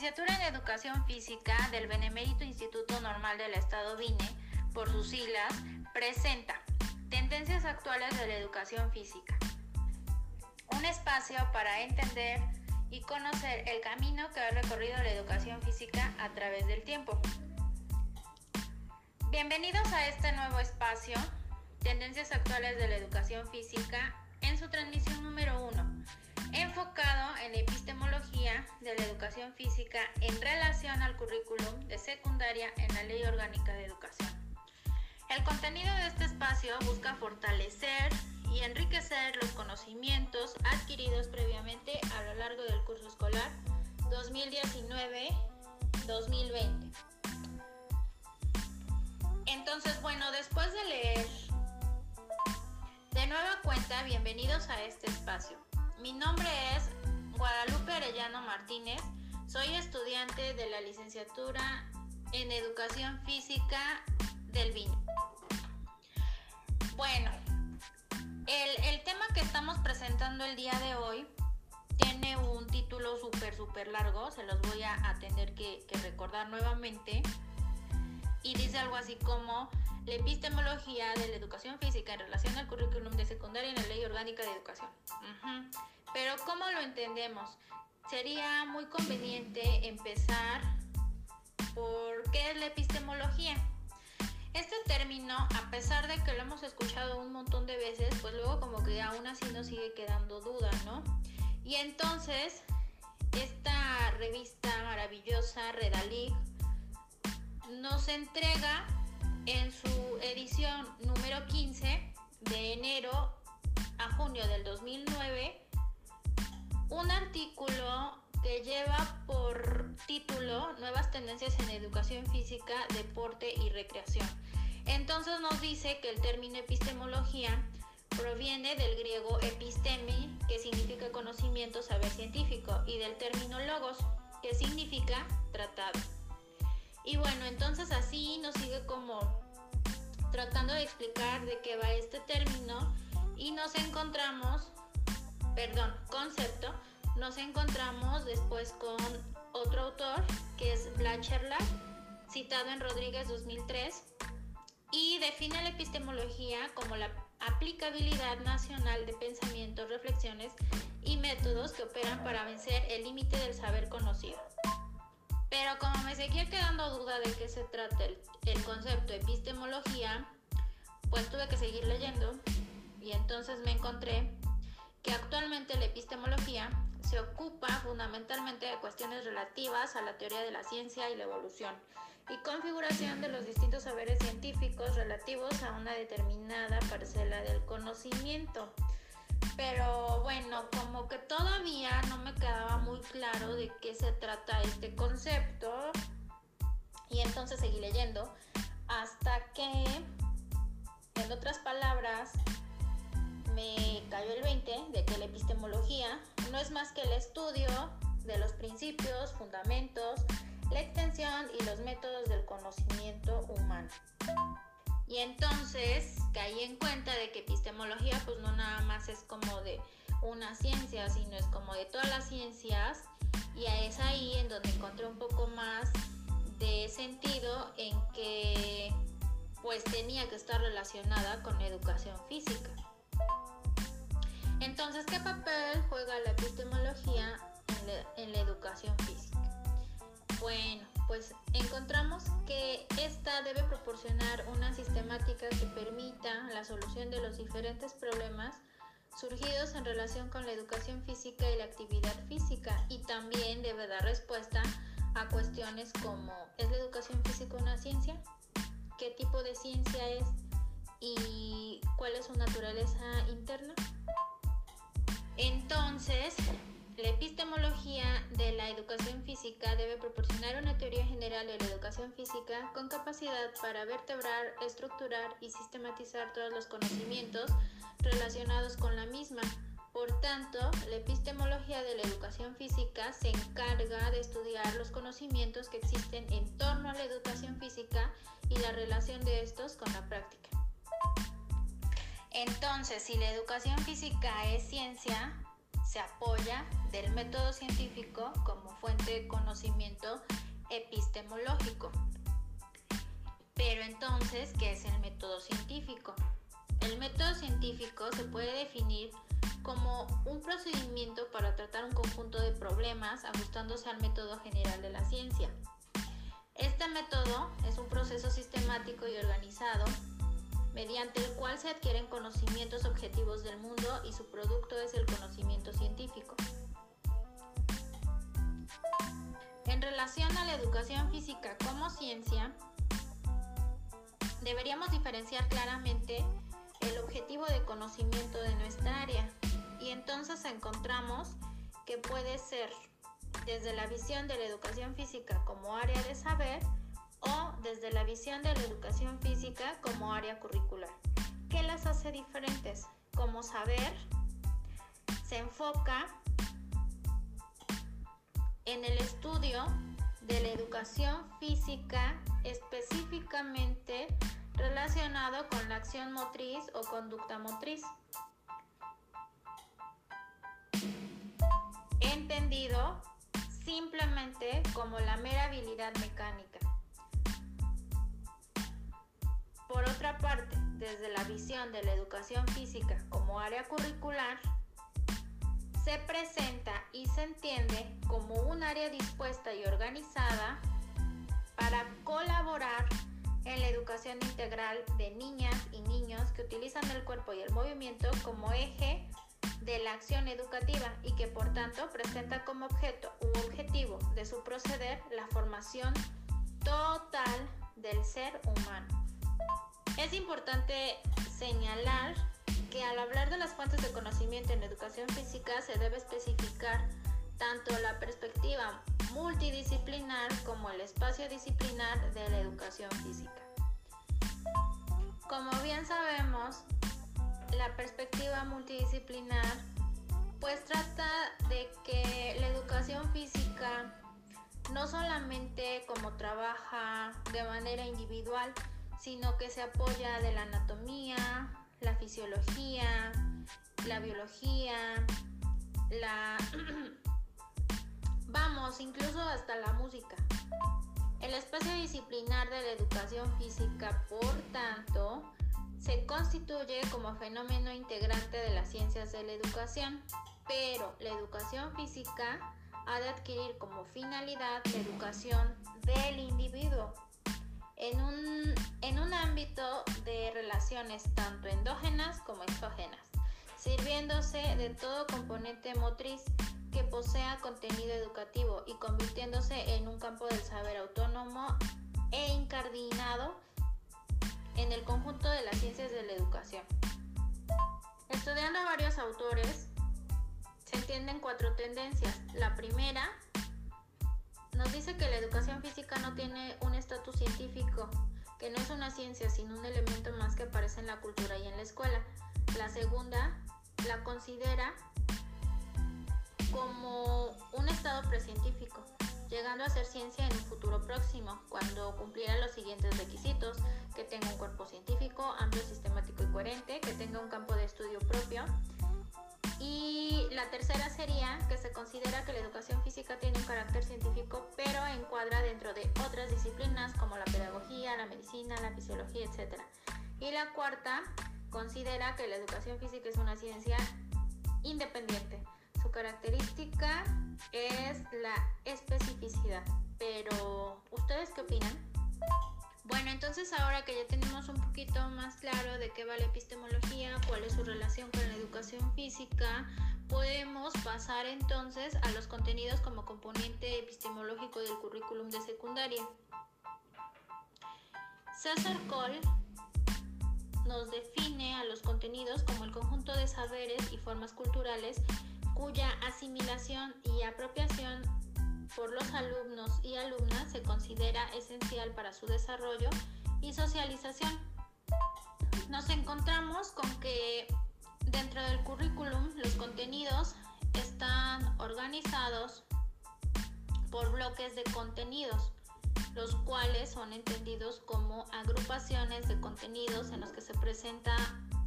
licenciatura en Educación Física del Benemérito Instituto Normal del Estado Vine, por sus siglas, presenta Tendencias actuales de la educación física. Un espacio para entender y conocer el camino que ha recorrido la educación física a través del tiempo. Bienvenidos a este nuevo espacio, Tendencias actuales de la educación física, en su transmisión número 1 enfocado en epistemología de la educación física en relación al currículum de secundaria en la Ley Orgánica de Educación. El contenido de este espacio busca fortalecer y enriquecer los conocimientos adquiridos previamente a lo largo del curso escolar 2019-2020. Entonces, bueno, después de leer de nueva cuenta, bienvenidos a este espacio. Mi nombre es Guadalupe Arellano Martínez. Soy estudiante de la licenciatura en Educación Física del BIN. Bueno, el, tema que estamos presentando el día de hoy tiene un título súper, súper largo. Se los voy a, tener que, recordar nuevamente. Y dice algo así como la epistemología de la educación física en relación al currículum de secundaria en la ley orgánica de educación. Pero ¿cómo lo entendemos? Sería muy conveniente empezar por qué es la epistemología. Este término, a pesar de que lo hemos escuchado un montón de veces, pues luego como que aún así nos sigue quedando duda, ¿no? Y entonces, esta revista maravillosa, Redalic, nos entrega en su edición número 15 de enero a junio del 2009 un artículo que lleva por título Nuevas tendencias en educación física, deporte y recreación. Entonces nos dice que el término epistemología proviene del griego epistemi, que significa conocimiento, saber científico, y del término logos, que significa tratado. Y bueno, entonces así nos sigue como tratando de explicar de qué va este término y nos encontramos perdón, concepto, nos encontramos después con otro autor que es Blacherlack, citado en Rodríguez 2003, y define la epistemología como la aplicabilidad nacional de pensamientos, reflexiones y métodos que operan para vencer el límite del saber conocido. Pero como me seguía quedando duda de qué se trata el, el concepto epistemología, pues tuve que seguir leyendo y entonces me encontré que actualmente la epistemología se ocupa fundamentalmente de cuestiones relativas a la teoría de la ciencia y la evolución y configuración de los distintos saberes científicos relativos a una determinada parcela del conocimiento. Pero bueno, como que todavía no me quedaba muy claro de qué se trata este concepto y entonces seguí leyendo hasta que, en otras palabras, me cayó el 20 de que la epistemología no es más que el estudio de los principios, fundamentos, la extensión y los métodos del conocimiento humano. Y entonces caí en cuenta de que epistemología pues no nada más es como de una ciencia, sino es como de todas las ciencias y es ahí en donde encontré un poco más de sentido en que pues tenía que estar relacionada con educación física. Entonces, ¿qué papel juega la epistemología en la, educación física? Bueno, pues encontramos que esta debe proporcionar una sistemática que permita la solución de los diferentes problemas surgidos en relación con la educación física y la actividad física y también debe dar respuesta a cuestiones como ¿es la educación física una ciencia? ¿Qué tipo de ciencia es? ¿Y cuál es su naturaleza interna? Entonces, la epistemología de la educación física debe proporcionar una teoría general de la educación física con capacidad para vertebrar, estructurar y sistematizar todos los conocimientos relacionados con la misma. Por tanto, la epistemología de la educación física se encarga de estudiar los conocimientos que existen en torno a la educación física y la relación de estos con la práctica. Entonces, si la educación física es ciencia, se apoya del método científico como fuente de conocimiento epistemológico. Pero entonces, ¿qué es el método científico? El método científico se puede definir como un procedimiento para tratar un conjunto de problemas ajustándose al método general de la ciencia. Este método es un proceso sistemático y organizado mediante el cual se adquieren conocimientos objetivos del mundo y su producto es el conocimiento científico. En relación a la educación física como ciencia, deberíamos diferenciar claramente el objetivo de conocimiento de nuestra área y entonces encontramos que puede ser desde la visión de la educación física como área de saber o desde la visión de la educación física como área curricular. ¿Qué las hace diferentes? Como saber se enfoca en el estudio de la educación física específicamente relacionado con la acción motriz o conducta motriz. Entendido simplemente como la mera habilidad mecánica. Por otra parte, desde la visión de la educación física como área curricular, se presenta y se entiende como un área dispuesta y organizada para colaborar en la educación integral de niñas y niños que utilizan el cuerpo y el movimiento como eje de la acción educativa y que por tanto presenta como objeto u objetivo de su proceder la formación total del ser humano. Es importante señalar que al hablar de las fuentes de conocimiento en educación física se debe especificar tanto la perspectiva multidisciplinar como el espacio disciplinar de la educación física. Como bien sabemos, la perspectiva multidisciplinar pues trata de que la educación física no solamente como trabaja de manera individual, sino que se apoya de la anatomía, la fisiología, la biología, la... vamos, incluso hasta la música. El espacio disciplinar de la educación física, por tanto, se constituye como fenómeno integrante de las ciencias de la educación, pero la educación física ha de adquirir como finalidad la educación del individuo en un, en un ámbito de relaciones tanto endógenas como exógenas, sirviéndose de todo componente motriz que posea contenido educativo y convirtiéndose en un campo del saber autónomo e incardinado en el conjunto de las ciencias de la educación. Estudiando a varios autores, se entienden cuatro tendencias. La primera nos dice que la educación física no tiene un estatus científico, que no es una ciencia, sino un elemento más que aparece en la cultura y en la escuela. La segunda la considera como un estado precientífico, llegando a ser ciencia en un futuro próximo, cuando cumpliera los siguientes requisitos, que tenga un cuerpo científico, amplio, sistemático y coherente, que tenga un campo de estudio propio, y la tercera sería que se considera que la educación física tiene un carácter científico, pero encuadra dentro de otras disciplinas como la pedagogía, la medicina, la fisiología, etc. Y la cuarta considera que la educación física es una ciencia independiente. Su característica es la especificidad. Pero, ¿ustedes qué opinan? Bueno, entonces ahora que ya tenemos un poquito más claro de qué va la epistemología, cuál es su relación con la educación física, podemos pasar entonces a los contenidos como componente epistemológico del currículum de secundaria. César Cole nos define a los contenidos como el conjunto de saberes y formas culturales cuya asimilación y apropiación por los alumnos y alumnas se considera esencial para su desarrollo y socialización. Nos encontramos con que dentro del currículum los contenidos están organizados por bloques de contenidos, los cuales son entendidos como agrupaciones de contenidos en los que se presenta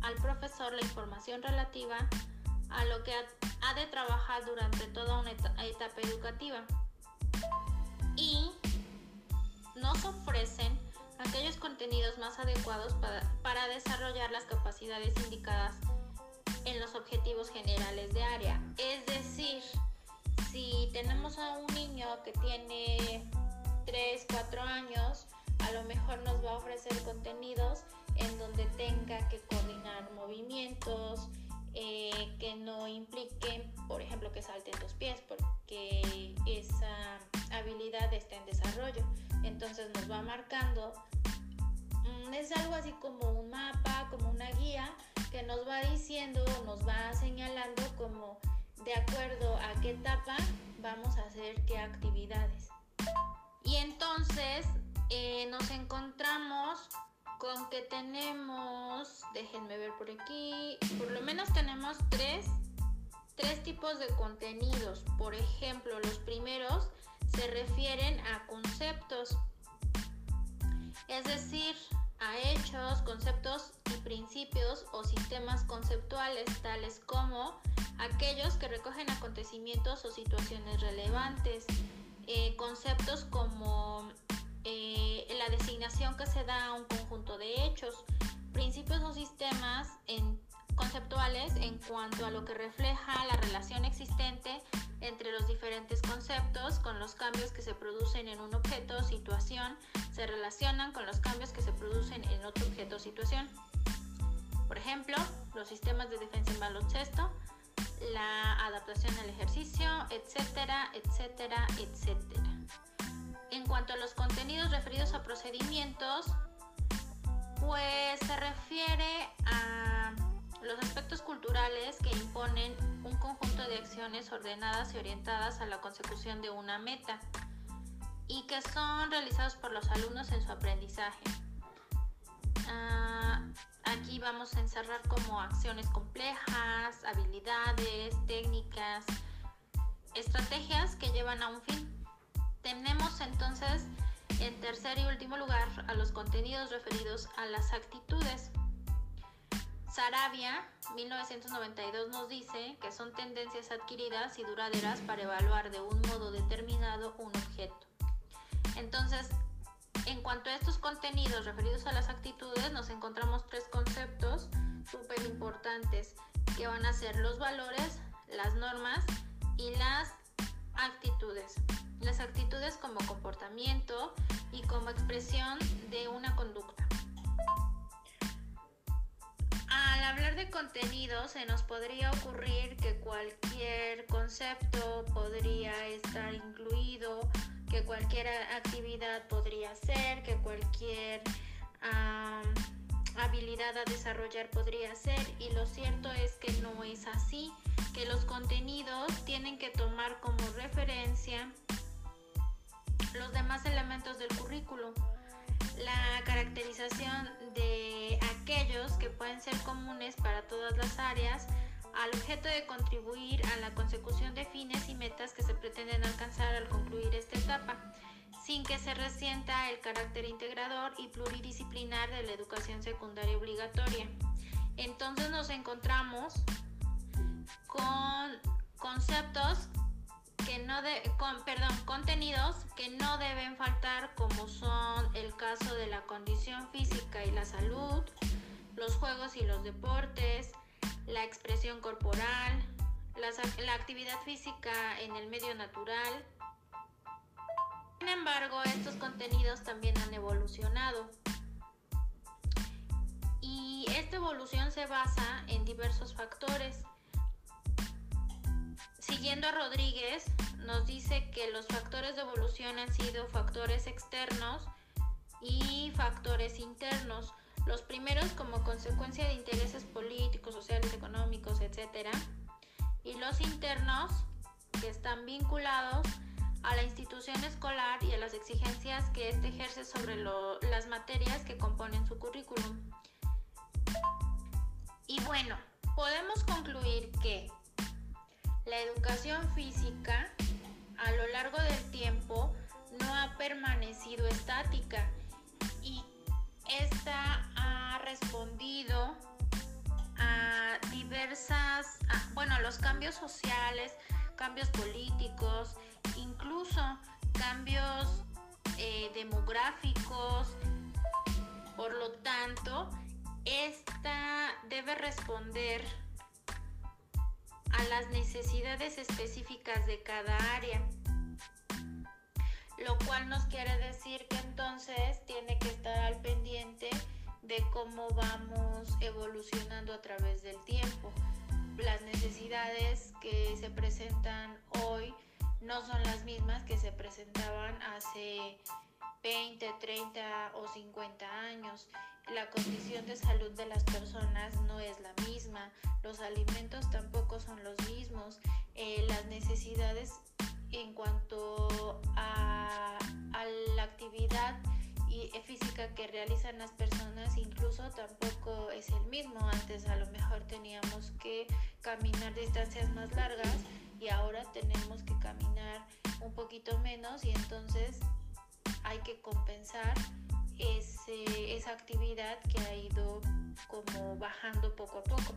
al profesor la información relativa a lo que ha, de trabajar durante toda una etapa educativa. Y nos ofrecen aquellos contenidos más adecuados para, desarrollar las capacidades indicadas en los objetivos generales de área. Es decir, si tenemos a un niño que tiene 3, 4 años, a lo mejor nos va a ofrecer contenidos en donde tenga que coordinar movimientos, eh, que no impliquen, por ejemplo, que salten tus pies, porque Entonces nos va marcando, mm, es algo así como un mapa, como una guía que nos va diciendo, nos va señalando como de acuerdo a qué etapa vamos a hacer qué actividades. Y entonces eh, nos encontramos con que tenemos, déjenme ver por aquí, por lo menos tenemos tres, tres tipos de contenidos. Por ejemplo, los primeros se refieren a conceptos, es decir, a hechos, conceptos y principios o sistemas conceptuales, tales como aquellos que recogen acontecimientos o situaciones relevantes, eh, conceptos como eh, la designación que se da a un conjunto de hechos, principios o sistemas conceptuales en cuanto a lo que refleja la relación existente entre los diferentes conceptos con los cambios que se producen en un objeto o situación se relacionan con los cambios que se producen en otro objeto o situación. Por ejemplo, los sistemas de defensa en baloncesto, la adaptación al ejercicio, etcétera, etcétera, etcétera. En cuanto a los contenidos referidos a procedimientos, pues se refiere a los aspectos culturales que imponen un conjunto de acciones ordenadas y orientadas a la consecución de una meta y que son realizados por los alumnos en su aprendizaje. Ah, aquí vamos a encerrar como acciones complejas, habilidades, técnicas, estrategias que llevan a un fin. Tenemos entonces en tercer y último lugar a los contenidos referidos a las actitudes. Sarabia, 1992, nos dice que son tendencias adquiridas y duraderas para evaluar de un modo determinado un objeto. Entonces, en cuanto a estos contenidos referidos a las actitudes, nos encontramos tres conceptos súper importantes que van a ser los valores, las normas y las actitudes las actitudes como comportamiento y como expresión de una conducta. Al hablar de contenido se nos podría ocurrir que cualquier concepto podría estar incluido, que cualquier actividad podría ser, que cualquier habilidad a desarrollar podría ser. Y lo cierto es que no es así, que los contenidos tienen que tomar como referencia los demás elementos del currículo, la caracterización de aquellos que pueden ser comunes para todas las áreas al objeto de contribuir a la consecución de fines y metas que se pretenden alcanzar al concluir esta etapa, sin que se resienta el carácter integrador y pluridisciplinar de la educación secundaria obligatoria. Entonces nos encontramos con conceptos que no de, con, perdón, contenidos que no deben faltar como son el caso de la condición física y la salud, los juegos y los deportes, la expresión corporal, la actividad física en el medio natural. Sin embargo, estos contenidos también han evolucionado. Y esta evolución se basa en diversos factores Siguiendo a Rodríguez, nos dice que los factores de evolución han sido factores externos y factores internos. Los primeros como consecuencia de intereses políticos, sociales, económicos, etc. Y los internos que están vinculados a la institución escolar y a las exigencias que éste ejerce sobre las materias que componen su currículum. Y bueno, podemos concluir que la educación física a lo largo del tiempo no ha permanecido estática y esta ha respondido a diversas, bueno, los cambios sociales, cambios políticos, incluso cambios eh, demográficos. Por lo tanto, esta debe responder a las necesidades específicas de cada área. Lo cual nos quiere decir que entonces tiene que estar al pendiente de cómo vamos evolucionando a través del tiempo. Las necesidades que se presentan hoy no son las mismas que se presentaban hace 20, 30 o 50 años. La condición de salud de las personas no es la misma, los alimentos tampoco son los mismos, eh, las necesidades en cuanto a, la actividad y física que realizan las personas incluso tampoco es el mismo. Antes a lo mejor teníamos que caminar distancias más largas y ahora tenemos que caminar un poquito menos y entonces hay que compensar esa actividad que ha ido como bajando poco a poco.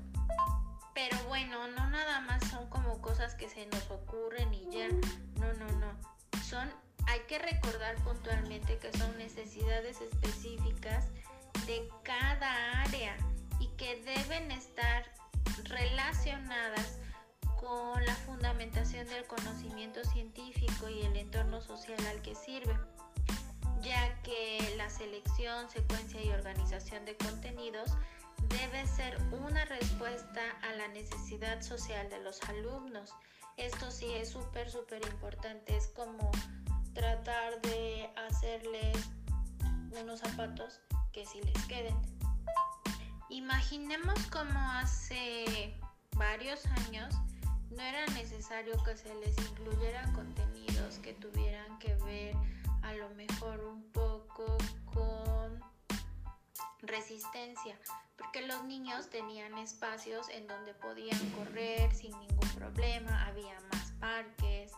Pero bueno, no nada más son como cosas que se nos ocurren y ya. No, no, no. Son hay que recordar puntualmente que son necesidades específicas de cada área y que deben estar relacionadas con la fundamentación del conocimiento científico y el entorno social al que sirve, ya que la selección, secuencia y organización de contenidos debe ser una respuesta a la necesidad social de los alumnos. Esto sí es súper, súper importante, es como tratar de hacerles unos zapatos que sí les queden. Imaginemos como hace varios años no era necesario que se les incluyeran contenidos que tuvieran que ver a lo mejor un poco con resistencia, porque los niños tenían espacios en donde podían correr sin ningún problema, había más parques,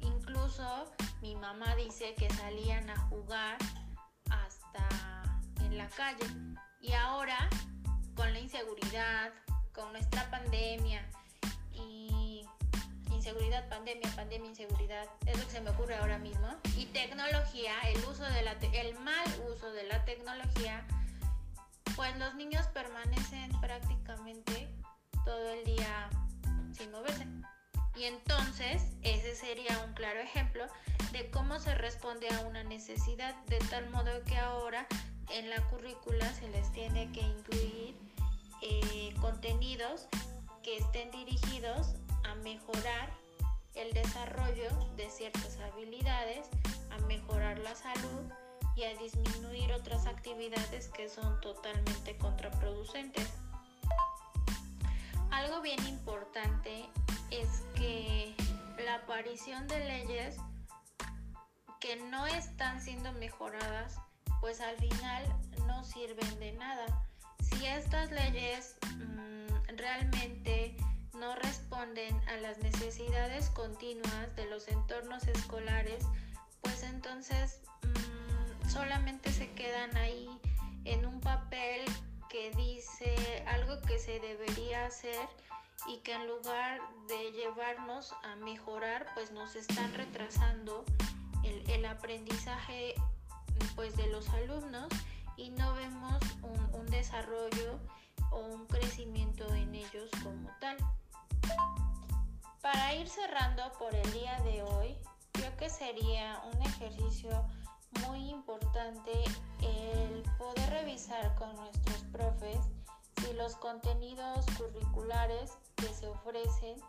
incluso mi mamá dice que salían a jugar hasta en la calle. Y ahora, con la inseguridad, con nuestra pandemia inseguridad, pandemia, pandemia, inseguridad, es lo que se me ocurre ahora mismo. Y tecnología, el uso de la el mal uso de la tecnología, pues los niños permanecen prácticamente todo el día sin moverse. Y entonces ese sería un claro ejemplo de cómo se responde a una necesidad, de tal modo que ahora en la currícula se les tiene que incluir eh, contenidos que estén dirigidos a mejorar el desarrollo de ciertas habilidades, a mejorar la salud y a disminuir otras actividades que son totalmente contraproducentes. Algo bien importante es que la aparición de leyes que no están siendo mejoradas, pues al final no sirven de nada. Si estas leyes mm, realmente no responden a las necesidades continuas de los entornos escolares, pues entonces mm, solamente se quedan ahí en un papel que dice algo que se debería hacer y que en lugar de llevarnos a mejorar, pues nos están retrasando el, aprendizaje pues de los alumnos y no vemos un, un desarrollo o un crecimiento en ellos como tal. Para ir cerrando por el día de hoy, creo que sería un ejercicio muy importante el poder revisar con nuestros profes si los contenidos curriculares que se ofrecen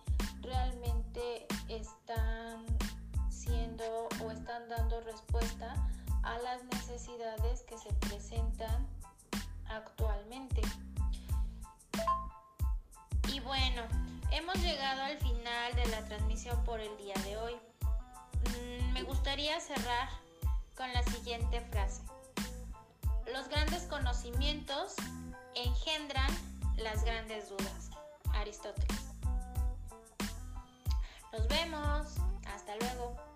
realmente están siendo o están dando respuesta a las necesidades que se presentan actualmente. Bueno, hemos llegado al final de la transmisión por el día de hoy. Mm, me gustaría cerrar con la siguiente frase. Los grandes conocimientos engendran las grandes dudas. Aristóteles. Nos vemos. Hasta luego.